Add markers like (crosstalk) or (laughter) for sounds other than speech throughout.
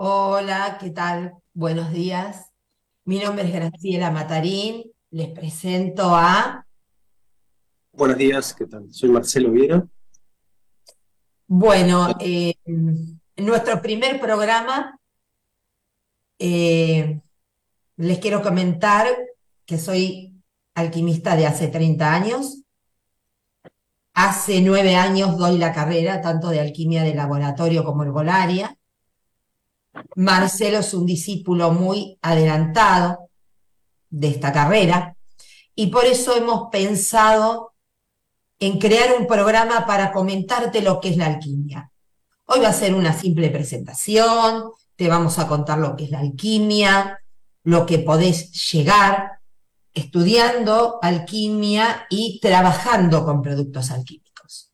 Hola, ¿qué tal? Buenos días. Mi nombre es Graciela Matarín. Les presento a... Buenos días, ¿qué tal? Soy Marcelo Viera. Bueno, eh, en nuestro primer programa eh, les quiero comentar que soy alquimista de hace 30 años. Hace nueve años doy la carrera tanto de alquimia de laboratorio como herbolaria. Marcelo es un discípulo muy adelantado de esta carrera y por eso hemos pensado en crear un programa para comentarte lo que es la alquimia. Hoy va a ser una simple presentación, te vamos a contar lo que es la alquimia, lo que podés llegar estudiando alquimia y trabajando con productos alquímicos.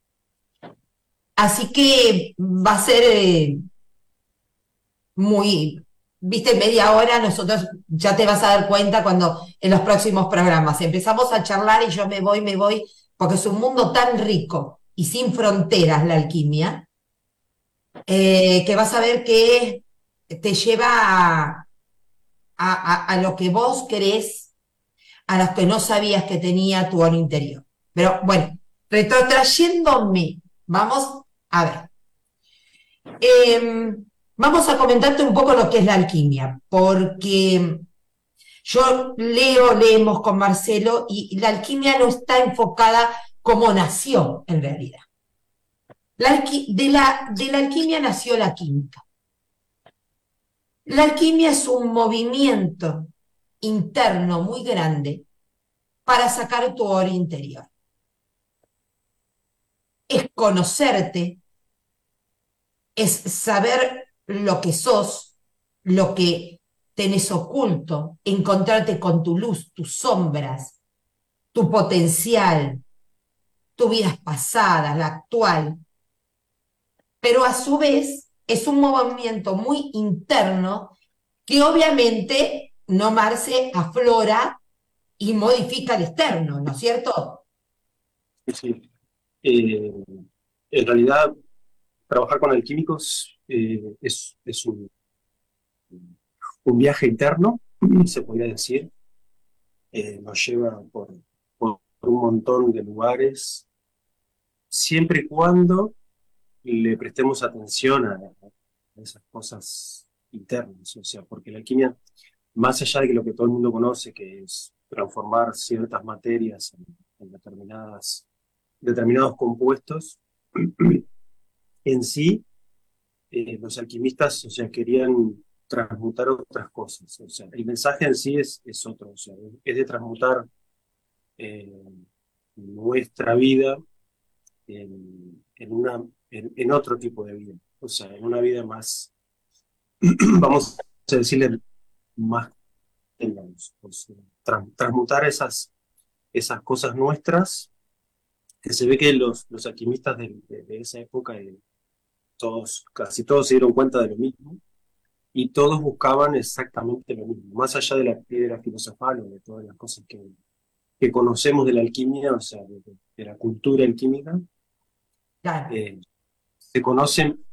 Así que va a ser eh, muy, viste, media hora, nosotros ya te vas a dar cuenta cuando en los próximos programas empezamos a charlar y yo me voy, me voy, porque es un mundo tan rico y sin fronteras la alquimia, eh, que vas a ver que te lleva a, a, lo que vos crees, a los que no sabías que tenía tu oro interior. Pero bueno, retrotrayéndome, vamos a ver. Eh, Vamos a comentarte un poco lo que es la alquimia, porque yo leo, leemos con Marcelo y la alquimia no está enfocada como nació en realidad. de, la, de la alquimia nació la química. La alquimia es un movimiento interno muy grande para sacar tu oro interior. Es conocerte, es saber lo que sos, lo que tenés oculto, encontrarte con tu luz, tus sombras, tu potencial, tu vida pasada, la actual. Pero a su vez es un movimiento muy interno que obviamente no Marce aflora y modifica el externo, ¿no es cierto? Sí. Eh, en realidad, trabajar con alquímicos eh, es, un, un, viaje interno, (clears throat) se podría decir. Eh, nos lleva por, un montón de lugares, siempre y cuando le prestemos atención a, esas cosas internas, o sea, porque la alquimia, más allá de lo que todo el mundo conoce, que es transformar ciertas materias en, determinadas, determinados compuestos, (clears throat) en sí eh, los alquimistas, o sea, querían transmutar otras cosas. O sea, el mensaje en sí es, es otro, o sea, es de transmutar eh, nuestra vida en, una, en, otro tipo de vida, o sea, en una vida más, (clears throat) vamos a decirle, más, transmutar esas, esas cosas nuestras, que se ve que los, los alquimistas de, de esa época, todos, casi todos se dieron cuenta de lo mismo y todos buscaban exactamente lo mismo, más allá de la piedra filosofal o de todas las cosas que, que conocemos de la alquimia, o sea, de, la cultura alquímica, eh, se conocen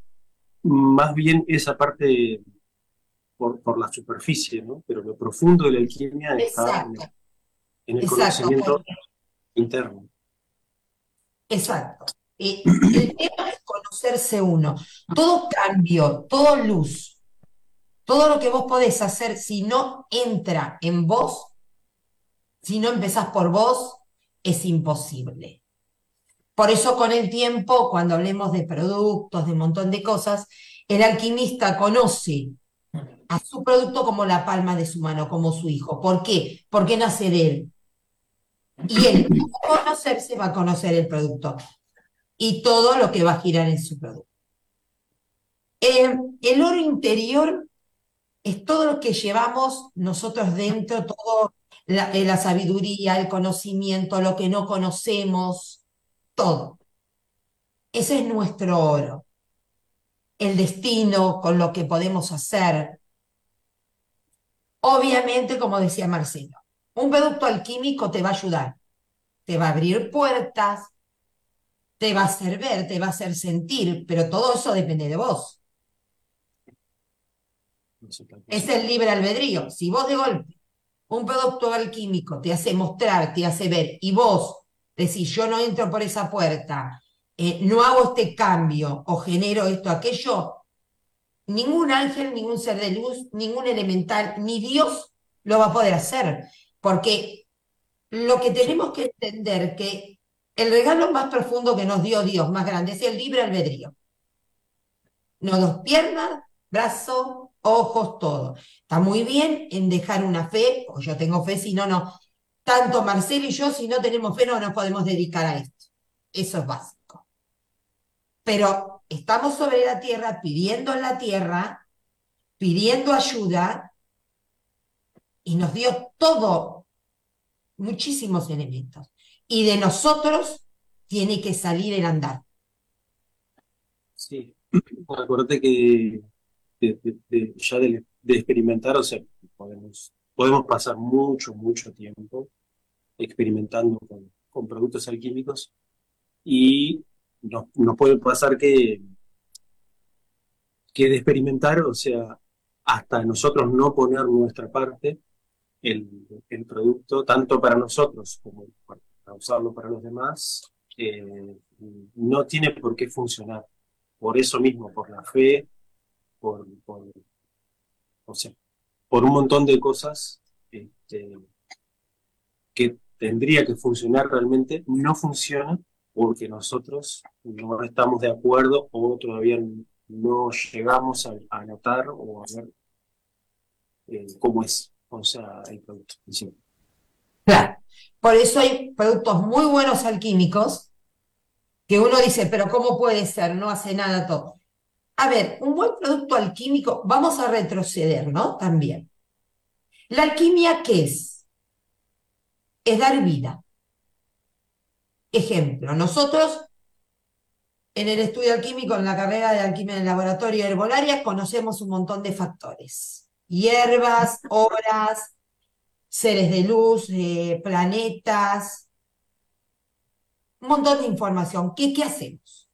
más bien esa parte por, por, la superficie, ¿no? Pero lo profundo de la alquimia está en, el conocimiento interno. Exacto. El tema es conocerse uno. Todo cambio, todo luz, todo lo que vos podés hacer, si no entra en vos, si no empezás por vos, es imposible. Por eso con el tiempo, cuando hablemos de productos, de un montón de cosas, el alquimista conoce a su producto como la palma de su mano, como su hijo. ¿Por qué? Porque nace de él. Y él, al conocerse, va a conocer el producto y todo lo que va a girar en su producto. Eh, el oro interior es todo lo que llevamos nosotros dentro, todo la, eh, la sabiduría, el conocimiento, lo que no conocemos, todo. Ese es nuestro oro. El destino con lo que podemos hacer. Obviamente, como decía Marcelo, un producto alquímico te va a ayudar, te va a abrir puertas, te va a hacer ver, te va a hacer sentir, pero todo eso depende de vos. Es el libre albedrío. Si vos de golpe un producto alquímico te hace mostrar, te hace ver, y vos decís, yo no entro por esa puerta, eh, no hago este cambio o genero esto, aquello, ningún ángel, ningún ser de luz, ningún elemental, ni Dios lo va a poder hacer. Porque lo que tenemos que entender que el regalo más profundo que nos dio Dios, más grande, es el libre albedrío. Nos dos piernas, brazos, ojos, todo. Está muy bien en dejar una fe, o yo tengo fe, si no, no. Tanto Marcelo y yo, si no tenemos fe, no nos podemos dedicar a esto. Eso es básico. Pero estamos sobre la tierra, pidiendo en la tierra, pidiendo ayuda, y nos dio todo, muchísimos elementos. Y de nosotros tiene que salir el andar. Sí, acuérdate que ya de, experimentar, o sea, podemos, podemos pasar mucho, mucho tiempo experimentando con, productos alquímicos y nos, puede pasar que, que de experimentar, o sea, hasta nosotros no poner nuestra parte, el, el producto, tanto para nosotros como para usarlo para los demás, eh, no tiene por qué funcionar. Por eso mismo, por la fe, por, por, o sea, por un montón de cosas este, que tendría que funcionar realmente, no funciona porque nosotros no estamos de acuerdo o todavía no llegamos a, notar o a ver eh, cómo es, o sea, el producto. Claro, por eso hay productos muy buenos alquímicos que uno dice, pero ¿cómo puede ser? No hace nada todo. A ver, un buen producto alquímico, vamos a retroceder, ¿no? También. ¿La alquimia qué es? Es dar vida. Ejemplo, nosotros en el estudio alquímico, en la carrera de alquimia en el laboratorio herbolaria, conocemos un montón de factores. Hierbas, obras, seres de luz, eh, planetas, un montón de información. ¿Qué, qué hacemos?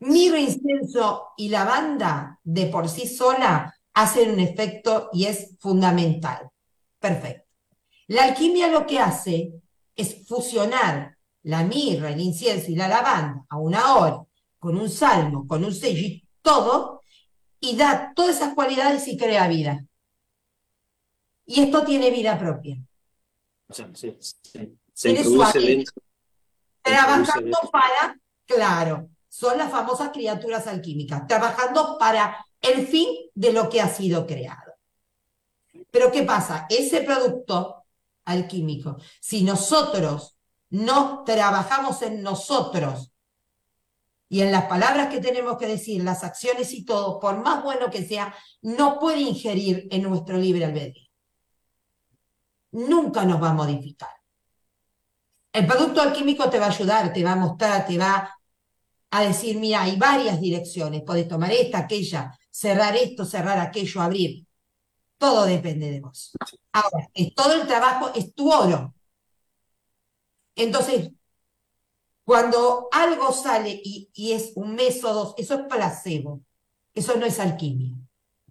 Mirro, incienso y lavanda de por sí sola hacen un efecto y es fundamental. Perfecto. La alquimia lo que hace es fusionar la mirra, el incienso y la lavanda a una hora, con un salmo, con un sello y todo, y da todas esas cualidades y crea vida. Y esto tiene vida propia. O sea, se, introduce Trabajando para, claro, son las famosas criaturas alquímicas, trabajando para el fin de lo que ha sido creado. Pero ¿qué pasa? Ese producto alquímico, si nosotros no trabajamos en nosotros y en las palabras que tenemos que decir, las acciones y todo, por más bueno que sea, no puede ingerir en nuestro libre albedrío. Nunca nos va a modificar. El producto alquímico te va a ayudar, te va a mostrar, te va a decir, mira, hay varias direcciones, podés tomar esta, aquella, cerrar esto, cerrar aquello, abrir. Todo depende de vos. Ahora, todo el trabajo es tu oro. Entonces, cuando algo sale y, y es un mes o dos, eso es placebo. Eso no es alquimia.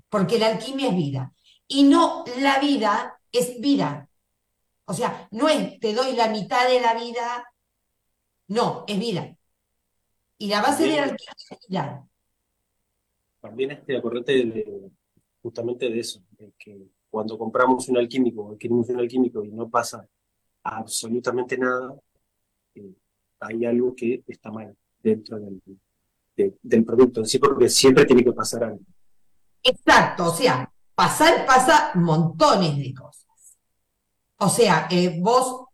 Porque la alquimia es vida. Y no la vida es vida. O sea, no es te doy la mitad de la vida. No, es vida. Y la base de la alquimia También este, acordate de, justamente de eso, de que cuando compramos un alquímico adquirimos un alquímico y no pasa absolutamente nada, eh, hay algo que está mal dentro del, del producto en sí, porque siempre tiene que pasar algo. Exacto, o sea, pasar pasa montones de cosas. O sea, eh, vos,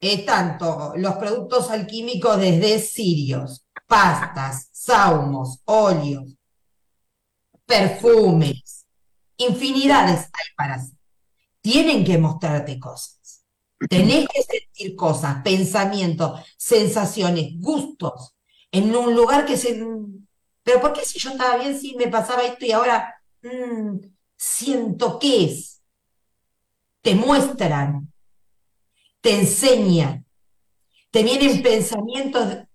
eh, tanto los productos alquímicos desde sirios, pastas, saumos, óleos, perfumes, infinidades hay para hacer. Tienen que mostrarte cosas. Tenés que sentir cosas, pensamientos, sensaciones, gustos, en un lugar que se... Pero ¿por qué si yo estaba bien, si me pasaba esto y ahora mm, siento qué es? Te muestran, te enseñan, te vienen pensamientos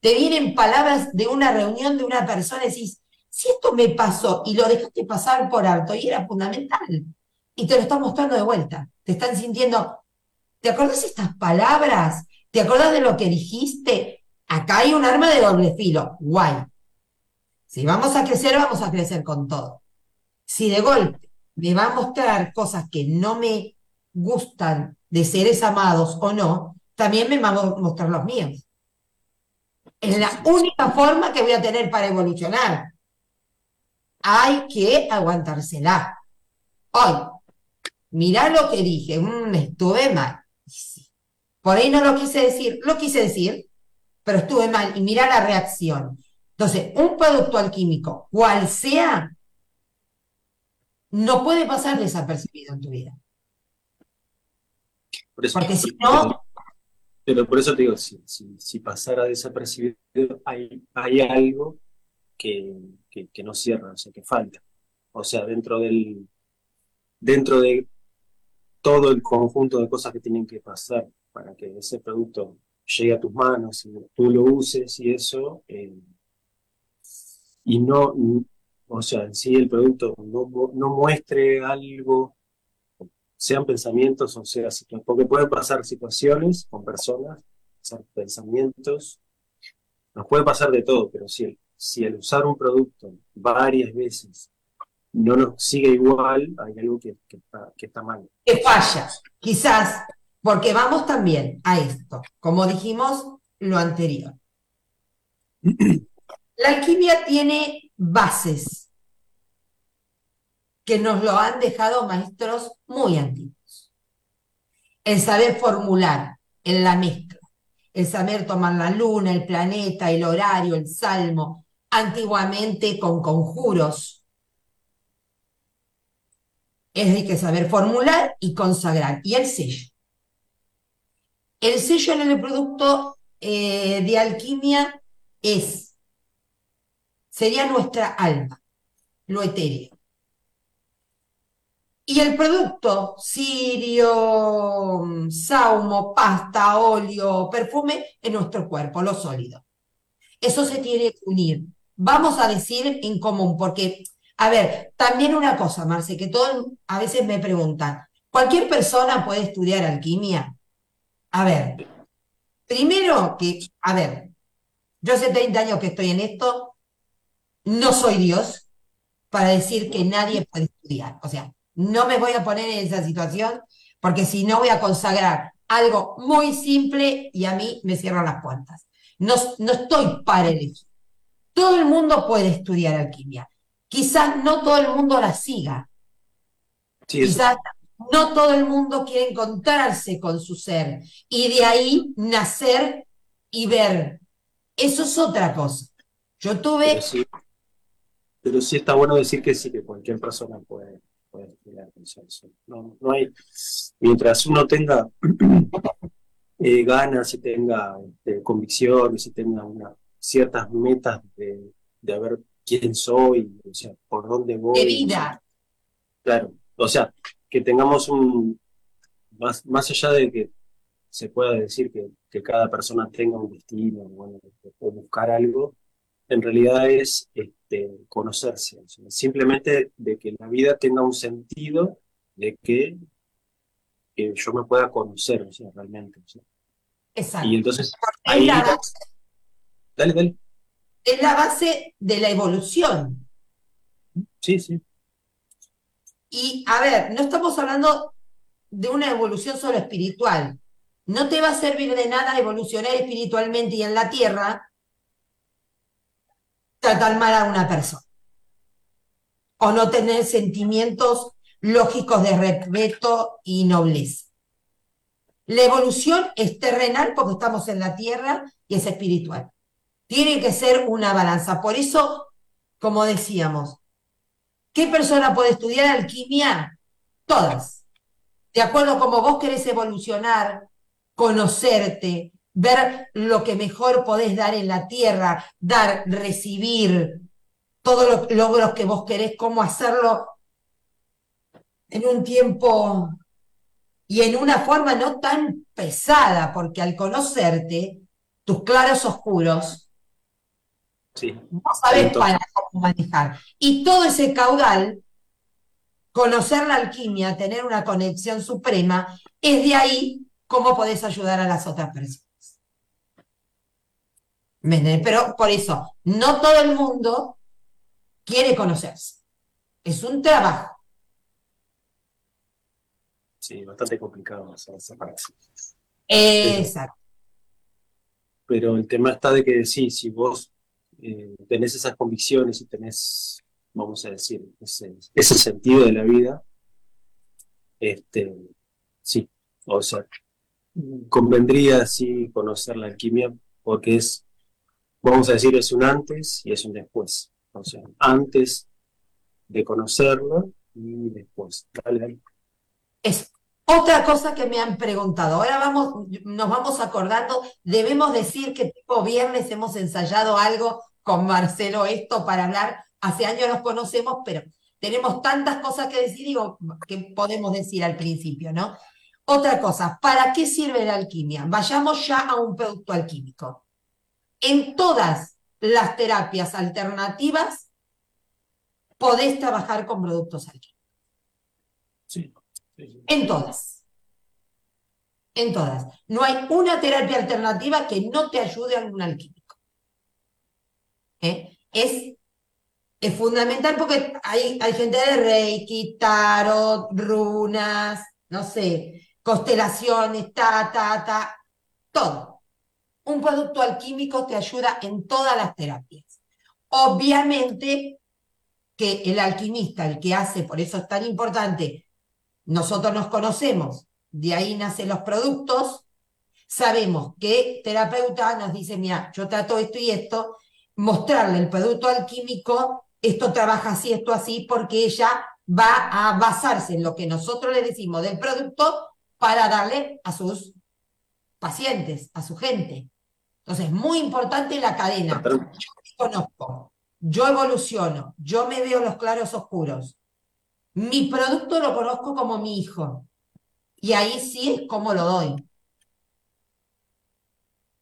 te vienen palabras de una reunión de una persona y decís, si esto me pasó y lo dejaste pasar por alto y era fundamental, y te lo están mostrando de vuelta, te están sintiendo, ¿te acordás estas palabras? ¿Te acordás de lo que dijiste? Acá hay un arma de doble filo, guay. Si vamos a crecer, vamos a crecer con todo. Si de golpe me va a mostrar cosas que no me gustan de seres amados o no, también me va a mostrar los míos. Es la única forma que voy a tener para evolucionar. Hay que aguantársela. Hoy, mirá lo que dije, mm, estuve mal. Por ahí no lo quise decir, lo quise decir, pero estuve mal. Y mirá la reacción. Entonces, un producto alquímico, cual sea, no puede pasar desapercibido en tu vida. Porque si no... Pero por eso te digo, si, si, pasara desapercibido, hay, hay algo que, que, no cierra, o sea, que falta. O sea, dentro del dentro de todo el conjunto de cosas que tienen que pasar para que ese producto llegue a tus manos y tú lo uses y eso, eh, y no, o sea, en sí el producto no, no muestre algo, sean pensamientos o sea situaciones, porque pueden pasar situaciones con personas, pasar pensamientos, nos puede pasar de todo, pero si el, usar un producto varias veces no nos sigue igual, hay algo que, está, que está mal. Que falla, quizás, porque vamos también a esto, como dijimos lo anterior. (clears throat) La alquimia tiene bases que nos lo han dejado maestros muy antiguos. El saber formular en la mezcla, el saber tomar la luna, el planeta, el horario, el salmo, antiguamente con conjuros. Es de que saber formular y consagrar. Y el sello. El sello en el producto eh, de alquimia es sería nuestra alma, lo etéreo. Y el producto, cirio, saumo, pasta, óleo, perfume, es nuestro cuerpo, lo sólido. Eso se tiene que unir. Vamos a decir en común, porque, a ver, también una cosa, Marce, que todos a veces me preguntan, ¿cualquier persona puede estudiar alquimia? A ver, primero que, a ver, yo hace 30 años que estoy en esto, no soy Dios para decir que nadie puede estudiar. O sea, no me voy a poner en esa situación porque si no voy a consagrar algo muy simple y a mí me cierran las puertas. No, no estoy para elegir. Todo el mundo puede estudiar alquimia. Quizás no todo el mundo la siga. Quizás no todo el mundo quiere encontrarse con su ser y de ahí nacer y ver. Eso es otra cosa. Yo tuve pero sí está bueno decir que sí, que cualquier persona puede, puede no, no hay, mientras uno tenga (clears throat) eh, ganas y tenga este, convicciones y tenga una, ciertas metas de, de ver quién soy, o sea, por dónde voy. De vida. Claro, o sea, que tengamos un, más, más allá de que se pueda decir que, que cada persona tenga un destino, bueno, o buscar algo, en realidad es este, conocerse, simplemente de que la vida tenga un sentido, de que, yo me pueda conocer realmente. Exacto. Y entonces, ahí, dale, dale. Es la base de la evolución. Sí, sí. Y a ver, no estamos hablando de una evolución solo espiritual. No te va a servir de nada evolucionar espiritualmente y en la tierra tratar mal a una persona. O no tener sentimientos lógicos de respeto y nobleza. La evolución es terrenal porque estamos en la tierra y es espiritual. Tiene que ser una balanza. Por eso, como decíamos, ¿qué persona puede estudiar alquimia? Todas. De acuerdo a cómo vos querés evolucionar, conocerte, ver lo que mejor podés dar en la tierra, dar, recibir, todos los logros que vos querés, cómo hacerlo en un tiempo y en una forma no tan pesada, porque al conocerte, tus claros oscuros, no sabes para cómo manejar. Y todo ese caudal, conocer la alquimia, tener una conexión suprema, es de ahí cómo podés ayudar a las otras personas. Pero por eso, no todo el mundo quiere conocerse. Es un trabajo. Sí, bastante complicado esa parte. Exacto. Pero el tema está de que sí, si vos eh, tenés esas convicciones y tenés, vamos a decir, ese, sentido de la vida, este, sí, o sea, convendría sí conocer la alquimia porque es, vamos a decir, es un antes y es un después. O sea, antes de conocerlo y después. Dale, Es otra cosa que me han preguntado. Ahora vamos, nos vamos acordando, debemos decir que tipo viernes hemos ensayado algo con Marcelo esto para hablar. Hace años nos conocemos, pero tenemos tantas cosas que decir, digo, que podemos decir al principio, ¿no? Otra cosa, ¿para qué sirve la alquimia? Vayamos ya a un producto alquímico. En todas las terapias alternativas podés trabajar con productos alquímicos. Sí, En todas. En todas. No hay una terapia alternativa que no te ayude a un alquímico. ¿eh? es, es fundamental porque hay, hay gente de Reiki, Tarot, runas, no sé, constelaciones, ta, ta, ta, todo. Un producto alquímico te ayuda en todas las terapias. Obviamente que el alquimista, el que hace, por eso es tan importante, nosotros nos conocemos, de ahí nacen los productos, sabemos que terapeuta nos dice, mira, yo trato esto y esto, mostrarle el producto alquímico, esto trabaja así, esto así, porque ella va a basarse en lo que nosotros le decimos del producto para darle a sus pacientes, a su gente. Entonces, muy importante la cadena. Yo me conozco, yo evoluciono, yo me veo los claros oscuros. Mi producto lo conozco como mi hijo. Y ahí sí es como lo doy.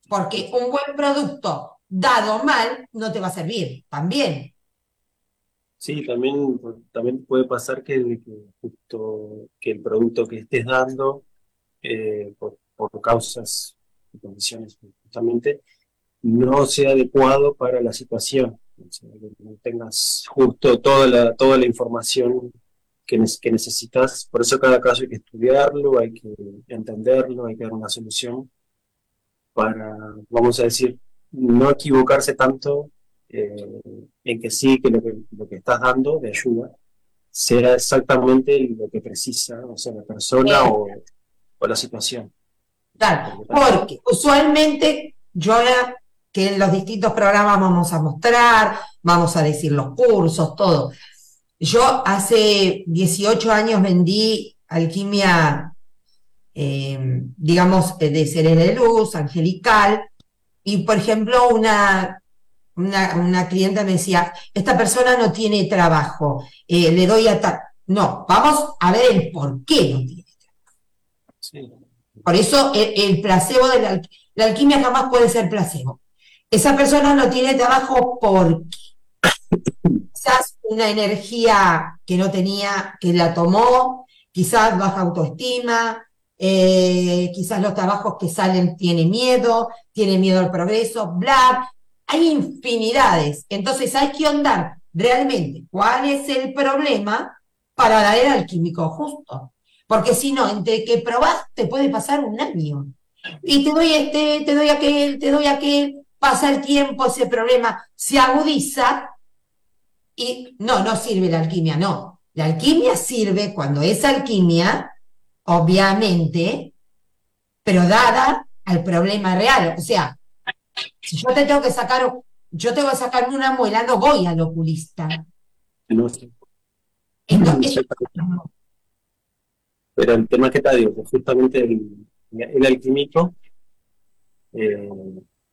Porque un buen producto dado mal, no te va a servir también. Sí, también, también puede pasar que, justo que el producto que estés dando, eh, por, causas y condiciones justamente, no sea adecuado para la situación. que no tengas justo toda la, toda la información que, que necesitas. Por eso cada caso hay que estudiarlo, hay que entenderlo, hay que dar una solución para, vamos a decir, no equivocarse tanto eh, en que sí, que lo, que lo que estás dando de ayuda sea exactamente lo que precisa, o sea, la persona o, la situación. Claro, porque usualmente yo ahora que en los distintos programas vamos a mostrar, vamos a decir los cursos, todo. Yo hace 18 años vendí alquimia, eh, digamos, de seres de luz, angelical, y, por ejemplo, una, una, clienta me decía, esta persona no tiene trabajo, eh, le doy a No, vamos a ver el por qué no tiene trabajo. Por eso el, placebo de la, alquimia jamás puede ser placebo. Esa persona no tiene trabajo porque quizás una energía que no tenía, que la tomó, quizás baja autoestima, eh, quizás los trabajos que salen tiene miedo, tiene miedo al progreso, bla. Hay infinidades. Entonces hay que andar realmente cuál es el problema para dar el alquímico justo. Porque si no, entre que probás te puede pasar un año. Y te doy este, te doy aquel, te doy aquel, pasa el tiempo, ese problema se agudiza y no, no sirve la alquimia, no. La alquimia sirve cuando es alquimia obviamente, pero dada al problema real. O sea, si yo te tengo que sacar, yo tengo que sacarme una muela, no voy al oculista. Pero el tema que te digo, justamente el, el alquímico eh,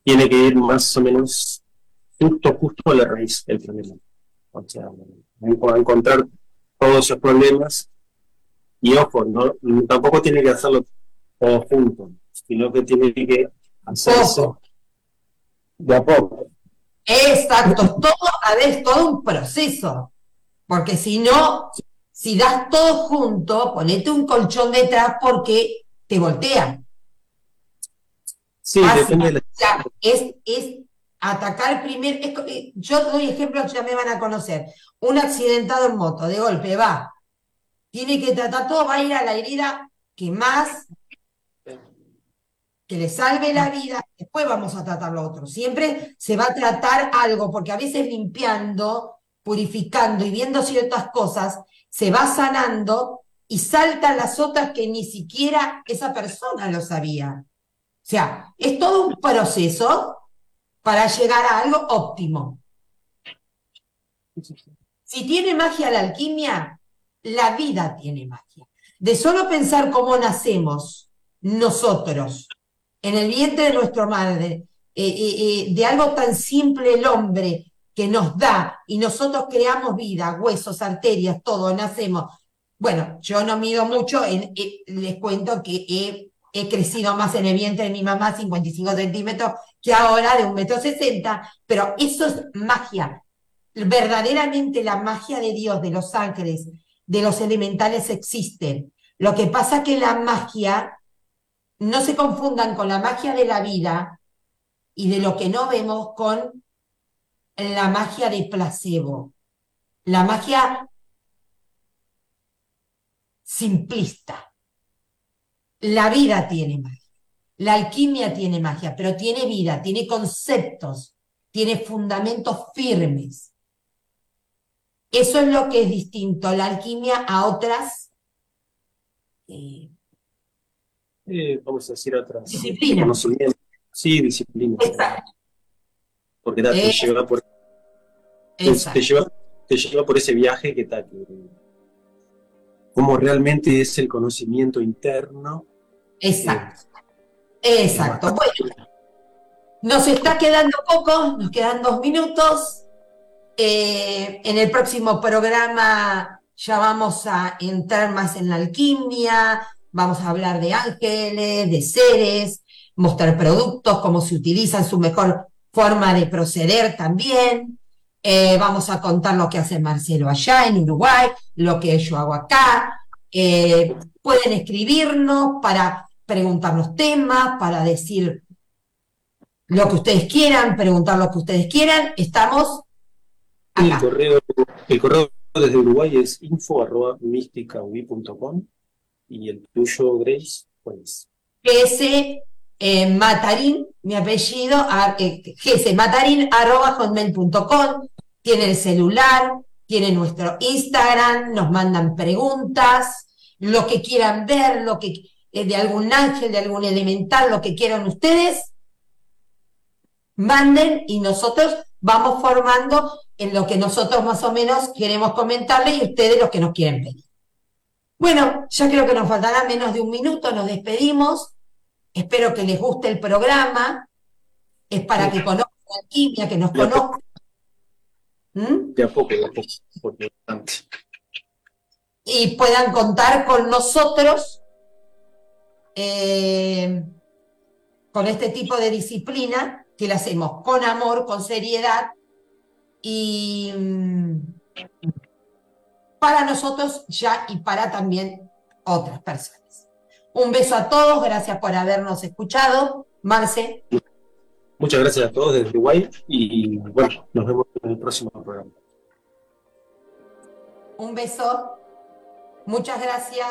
tiene que ir más o menos justo, justo a la raíz del problema. O sea, encontrar todos esos problemas y ojo, no, tampoco tiene que hacerlo todo junto, sino que tiene que hacerse de a poco. Exacto, todo a ver, todo un proceso. Porque si no, si das todo junto, ponete un colchón detrás porque te voltean. Sí, depende de la... es, es atacar primero. Eh, yo doy ejemplos, ya me van a conocer. Un accidentado en moto, de golpe, va. Tiene que tratar todo, va a ir a la herida que más que le salve la vida, después vamos a tratar lo otro. Siempre se va a tratar algo, porque a veces limpiando, purificando y viendo ciertas cosas, se va sanando y saltan las otras que ni siquiera esa persona lo sabía. O sea, es todo un proceso para llegar a algo óptimo. Si tiene magia la alquimia, la vida tiene magia. De solo pensar cómo nacemos nosotros en el vientre de nuestra madre, eh, eh, eh, de algo tan simple el hombre que nos da y nosotros creamos vida, huesos, arterias, todo, nacemos. Bueno, yo no mido mucho, les cuento que he, he, crecido más en el vientre de mi mamá, 55 centímetros, que ahora de un metro sesenta, pero eso es magia. Verdaderamente la magia de Dios, de los ángeles, de los elementales existen. Lo que pasa que la magia no se confundan con la magia de la vida y de lo que no vemos con la magia de placebo, la magia simplista. La vida tiene magia, la alquimia tiene magia, pero tiene vida, tiene conceptos, tiene fundamentos firmes. Eso es lo que es distinto, la alquimia a otras eh, eh, vamos a decir otras. Disciplina. Sí, disciplina. Porque te, lleva por, te, lleva, te lleva por ese viaje que tal, como realmente es el conocimiento interno. Exacto. Exacto. Bueno, nos está quedando poco, nos quedan dos minutos. Eh, en el próximo programa ya vamos a entrar más en la alquimia, Vamos a hablar de ángeles, de seres, mostrar productos, cómo se utilizan, su mejor forma de proceder también. Eh, vamos a contar lo que hace Marcelo allá en Uruguay, lo que yo hago acá. Eh, pueden escribirnos para preguntarnos temas, para decir lo que ustedes quieran, preguntar lo que ustedes quieran. Estamos acá. El correo, el correo desde Uruguay es info y el tuyo, Grace, pues. GS eh, Matarín, mi apellido, eh, GS Matarín, tiene el celular, tiene nuestro Instagram, nos mandan preguntas, lo que quieran ver, lo que eh, de algún ángel, de algún elemental, lo que quieran ustedes, manden y nosotros vamos formando en lo que nosotros más o menos queremos comentarles y ustedes lo que nos quieren pedir. Bueno, ya creo que nos faltará menos de un minuto, nos despedimos. Espero que les guste el programa. Es para que conozcan la alquimia, que nos conozcan. ¿Mm? De a poco, de a poco, Y puedan contar con nosotros eh, con este tipo de disciplina que la hacemos con amor, con seriedad y mm, para nosotros ya y para también otras personas. Un beso a todos, gracias por habernos escuchado. Marce. Muchas gracias a todos desde Uruguay y bueno, nos vemos en el próximo programa. Un beso. Muchas gracias.